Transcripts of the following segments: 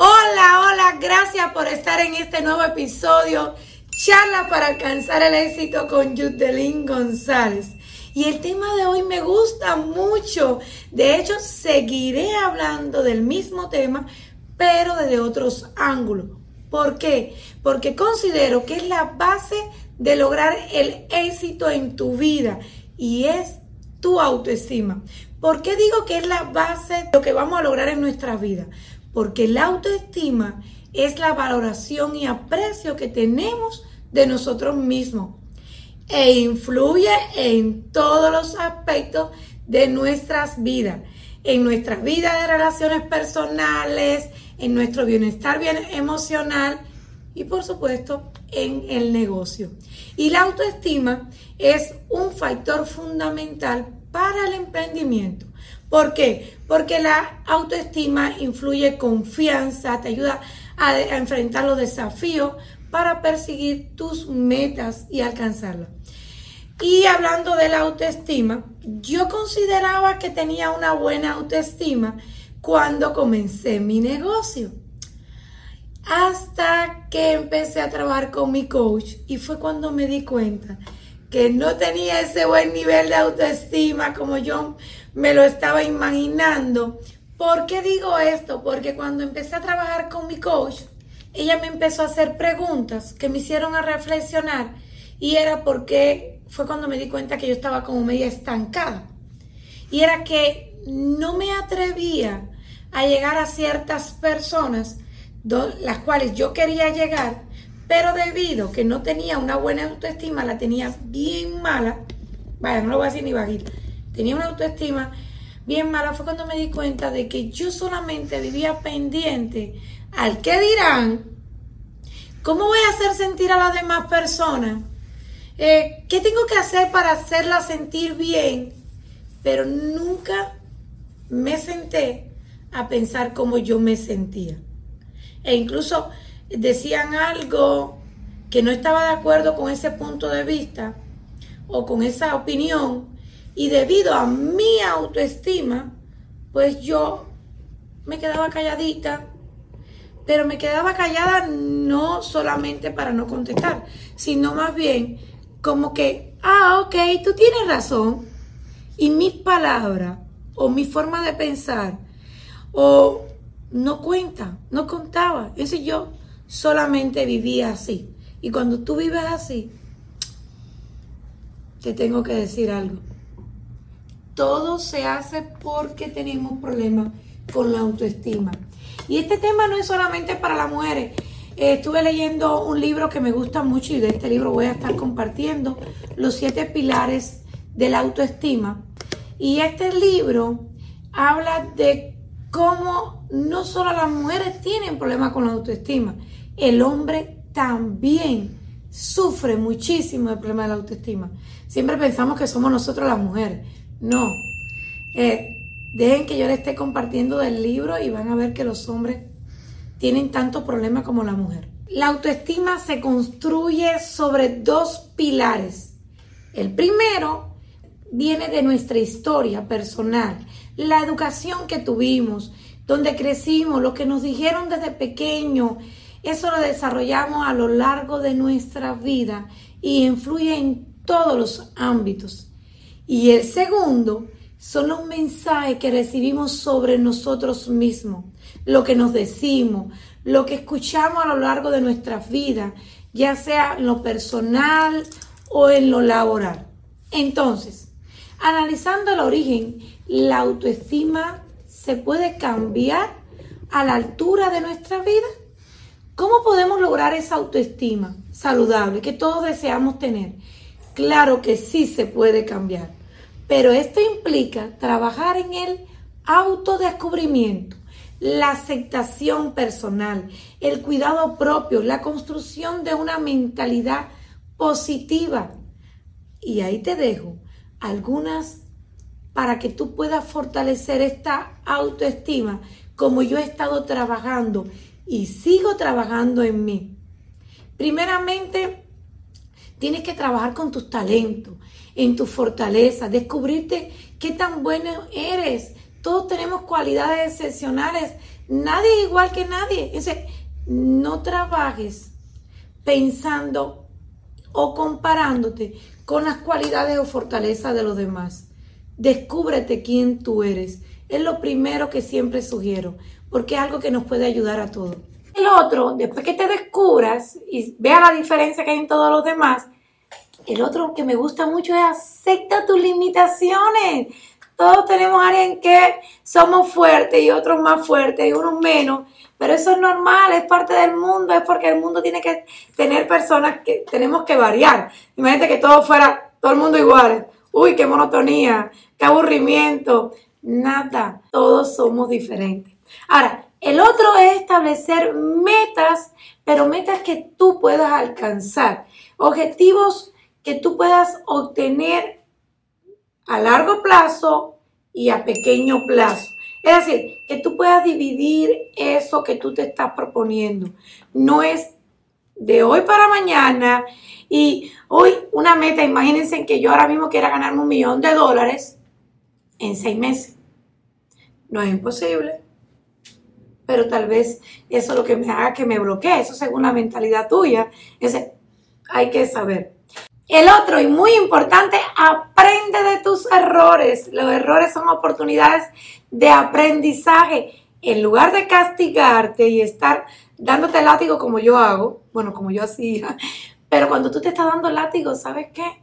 Hola, hola, gracias por estar en este nuevo episodio. Charla para alcanzar el éxito con Yudelín González. Y el tema de hoy me gusta mucho. De hecho, seguiré hablando del mismo tema, pero desde otros ángulos. ¿Por qué? Porque considero que es la base de lograr el éxito en tu vida y es tu autoestima. ¿Por qué digo que es la base de lo que vamos a lograr en nuestra vida? Porque la autoestima es la valoración y aprecio que tenemos de nosotros mismos e influye en todos los aspectos de nuestras vidas, en nuestras vidas de relaciones personales, en nuestro bienestar bien emocional y por supuesto en el negocio. Y la autoestima es un factor fundamental para el emprendimiento. ¿Por qué? Porque la autoestima influye confianza, te ayuda a, enfrentar los desafíos para perseguir tus metas y alcanzarlas. Y hablando de la autoestima, yo consideraba que tenía una buena autoestima cuando comencé mi negocio. Hasta que empecé a trabajar con mi coach y fue cuando me di cuenta que no tenía ese buen nivel de autoestima como yo me lo estaba imaginando. ¿Por qué digo esto? Porque cuando empecé a trabajar con mi coach, ella me empezó a hacer preguntas que me hicieron a reflexionar y era porque fue cuando me di cuenta que yo estaba como media estancada. Y era que no me atrevía a llegar a ciertas personas, las cuales yo quería llegar, pero debido que no tenía una buena autoestima, la tenía bien mala, vaya, no lo voy a decir ni bajita, tenía una autoestima bien mala, fue cuando me di cuenta de que yo solamente vivía pendiente al qué dirán, cómo voy a hacer sentir a las demás personas, eh, qué tengo que hacer para hacerla sentir bien, pero nunca me senté a pensar cómo yo me sentía. E incluso decían algo que no estaba de acuerdo con ese punto de vista o con esa opinión y debido a mi autoestima, pues yo me quedaba calladita, pero me quedaba callada no solamente para no contestar, sino más bien como que, ah, ok, tú tienes razón. Y mis palabras o mi forma de pensar o no cuenta, no contaba. Ese yo solamente vivía así. Y cuando tú vives así, te tengo que decir algo. Todo se hace porque tenemos problemas con la autoestima. Y este tema no es solamente para las mujeres. Estuve leyendo un libro que me gusta mucho y de este libro voy a estar compartiendo los siete pilares de la autoestima. Y este libro habla de cómo no solo las mujeres tienen problemas con la autoestima, el hombre también sufre muchísimo el problema de la autoestima. Siempre pensamos que somos nosotros las mujeres. No. Eh, dejen que yo les esté compartiendo del libro y van a ver que los hombres tienen tanto problema como la mujer. La autoestima se construye sobre dos pilares. El primero viene de nuestra historia personal, la educación que tuvimos, donde crecimos, lo que nos dijeron desde pequeño, eso lo desarrollamos a lo largo de nuestra vida y influye en todos los ámbitos. Y el segundo son los mensajes que recibimos sobre nosotros mismos, lo que nos decimos, lo que escuchamos a lo largo de nuestras vidas, ya sea en lo personal o en lo laboral. Entonces, analizando el origen, la autoestima se puede cambiar a la altura de nuestra vida. ¿Cómo podemos lograr esa autoestima saludable que todos deseamos tener? Claro que sí se puede cambiar, pero esto implica trabajar en el autodescubrimiento, la aceptación personal, el cuidado propio, la construcción de una mentalidad positiva. Y ahí te dejo algunas para que tú puedas fortalecer esta autoestima como yo he estado trabajando y sigo trabajando en mí. Primeramente, tienes que trabajar con tus talentos, en tu fortaleza, descubrirte qué tan bueno eres. Todos tenemos cualidades excepcionales nadie es igual que nadie. no trabajes pensando o comparándote con las cualidades o fortalezas de los demás. Descúbrete quién tú eres. Es lo primero que siempre sugiero, porque es algo que nos puede ayudar a todos. El otro, después que te descubras y vea la diferencia que hay en todos los demás, el otro que me gusta mucho es acepta tus limitaciones. Todos tenemos alguien que somos fuertes y otros más fuertes y unos menos, pero eso es normal, es parte del mundo, es porque el mundo tiene que tener personas que tenemos que variar. Imagínate que todo fuera, todo el mundo igual. Uy, qué monotonía, qué aburrimiento. Nada, todos somos diferentes. Ahora, el otro es establecer metas, pero metas que tú puedas alcanzar. Objetivos que tú puedas obtener a largo plazo y a pequeño plazo. Es decir, que tú puedas dividir eso que tú te estás proponiendo. No es de hoy para mañana y hoy una meta, imagínense que yo ahora mismo quiera ganarme un millón de dólares en seis meses. No es imposible, pero tal vez eso es lo que me haga que me bloquee, eso según la mentalidad tuya. Hay que saber. El otro, y muy importante, aprende de tus errores. Los errores son oportunidades de aprendizaje. En lugar de castigarte y estar dándote látigo como yo hago, bueno, como yo hacía, pero cuando tú te estás dando látigo, ¿sabes qué?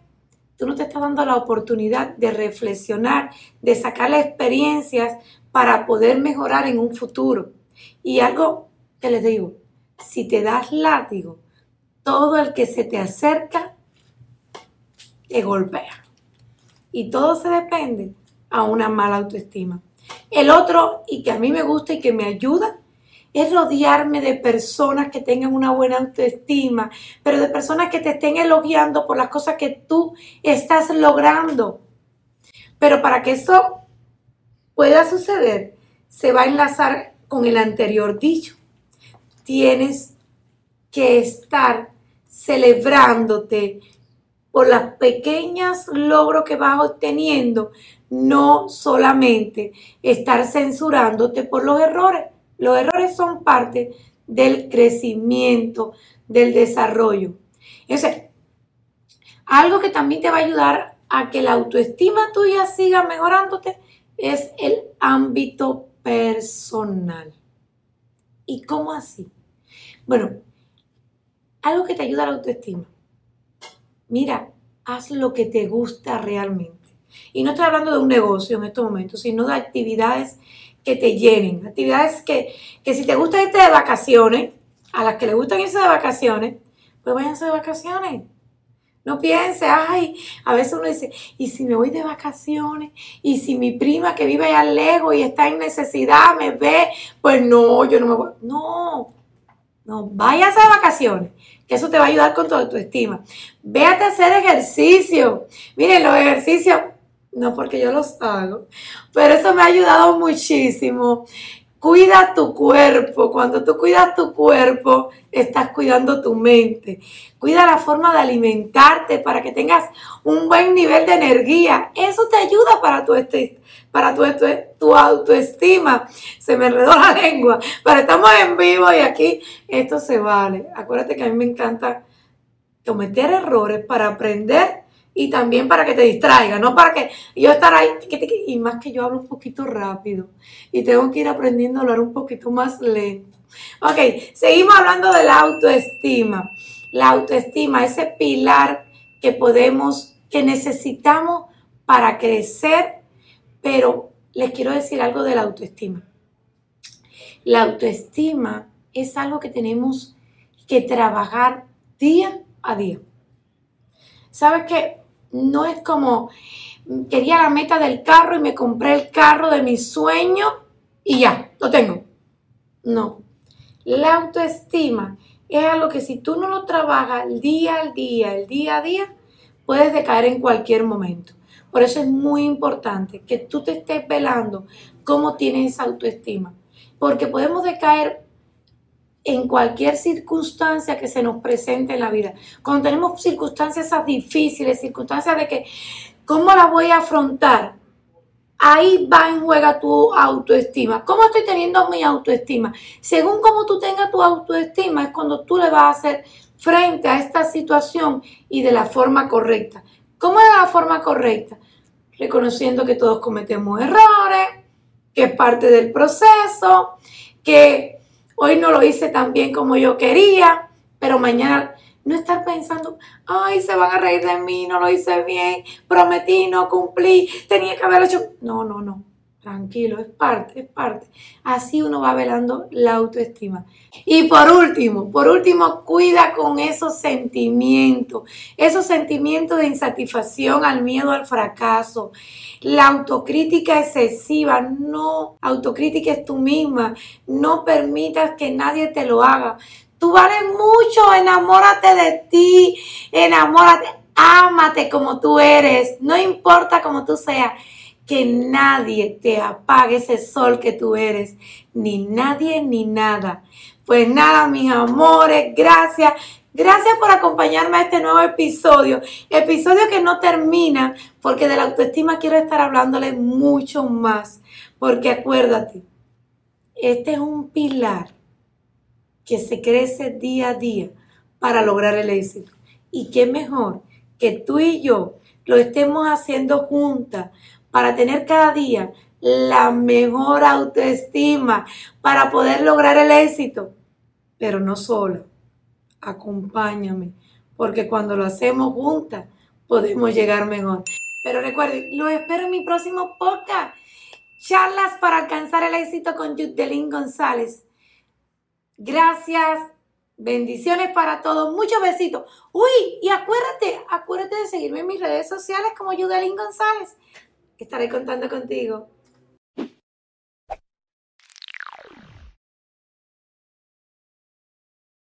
Tú no te estás dando la oportunidad de reflexionar, de sacar experiencias para poder mejorar en un futuro. Y algo que les digo, si te das látigo, todo el que se te acerca te golpea. Y todo se depende a una mala autoestima. El otro, y que a mí me gusta y que me ayuda, es rodearme de personas que tengan una buena autoestima, pero de personas que te estén elogiando por las cosas que tú estás logrando. Pero para que eso pueda suceder, se va a enlazar con el anterior dicho. Tienes que estar celebrándote, por las pequeñas logros que vas obteniendo, no solamente estar censurándote por los errores. Los errores son parte del crecimiento, del desarrollo. Entonces, algo que también te va a ayudar a que la autoestima tuya siga mejorándote es el ámbito personal. ¿Y cómo así? Bueno, algo que te ayuda a la autoestima mira, haz lo que te gusta realmente. Y no estoy hablando de un negocio en estos momentos, sino de actividades que te llenen, actividades que, si te gusta irte de vacaciones, a las que les gustan irse de vacaciones, pues váyanse de vacaciones. No piense, ay, a veces uno dice, ¿y si me voy de vacaciones? ¿Y si mi prima que vive allá lejos y está en necesidad me ve? Pues no, yo no me voy. No, no, váyase de vacaciones que eso te va a ayudar con toda tu estima. Véate a hacer ejercicio. Miren, los ejercicios, no porque yo los hago, pero eso me ha ayudado muchísimo. Cuida tu cuerpo. Cuando tú cuidas tu cuerpo, estás cuidando tu mente. Cuida la forma de alimentarte para que tengas un buen nivel de energía. Eso te ayuda para tu, para tu, tu autoestima. Se me enredó la lengua, pero estamos en vivo y aquí esto se vale. Acuérdate que a mí me encanta cometer errores para aprender y también para que te distraiga, no para que yo estar ahí, y más que yo hablo un poquito rápido y tengo que ir aprendiendo a hablar un poquito más lento. Ok, seguimos hablando de la autoestima. La autoestima, ese pilar que podemos, que necesitamos para crecer, pero les quiero decir algo de la autoestima. La autoestima es algo que tenemos que trabajar día a día. ¿Sabes qué? No es como quería la meta del carro y me compré el carro de mi sueño y ya, lo tengo. No. La autoestima es algo que si tú no lo trabajas día al día, el día a día, puedes decaer en cualquier momento. Por eso es muy importante que tú te estés velando cómo tienes esa autoestima. Porque podemos decaer en cualquier circunstancia que se nos presente en la vida. Cuando tenemos circunstancias difíciles, circunstancias de que, ¿cómo las voy a afrontar? ahí va en juega tu autoestima. ¿Cómo estoy teniendo mi autoestima? Según cómo tú tengas tu autoestima, es cuando tú le vas a hacer frente a esta situación y de la forma correcta. ¿Cómo es la forma correcta? Reconociendo que todos cometemos errores, que es parte del proceso, que hoy no lo hice tan bien como yo quería, pero mañana no estar pensando, ay, se van a reír de mí, no lo hice bien, prometí, no cumplí, tenía que haberlo hecho. No, no, no. Tranquilo, es parte, es parte. Así uno va velando la autoestima. Y por último, por último, cuida con esos sentimientos, esos sentimientos de insatisfacción, al miedo al fracaso, la autocrítica excesiva, no autocrítica tú misma, no permitas que nadie te lo haga. Tú vales mucho, enamórate de ti, enamórate, ámate como tú eres, no importa como tú seas, que nadie te apague ese sol que tú eres, ni nadie ni nada. Pues nada, mis amores, gracias. Gracias por acompañarme a este nuevo episodio. Episodio que no termina porque de la autoestima quiero estar hablándole mucho más. Porque acuérdate, este es un pilar que se crece día a día para lograr el éxito. Y qué mejor que tú y yo lo estemos haciendo juntas para tener cada día la mejor autoestima, para poder lograr el éxito. Pero no solo, acompáñame, porque cuando lo hacemos juntas podemos llegar mejor. Pero recuerden, lo espero en mi próximo podcast. Charlas para alcanzar el éxito con Yudelín González. Gracias. Bendiciones para todos. Muchos besitos. Uy, y acuérdate, acuérdate de seguirme en mis redes sociales como Yudelín González. Estaré contando contigo.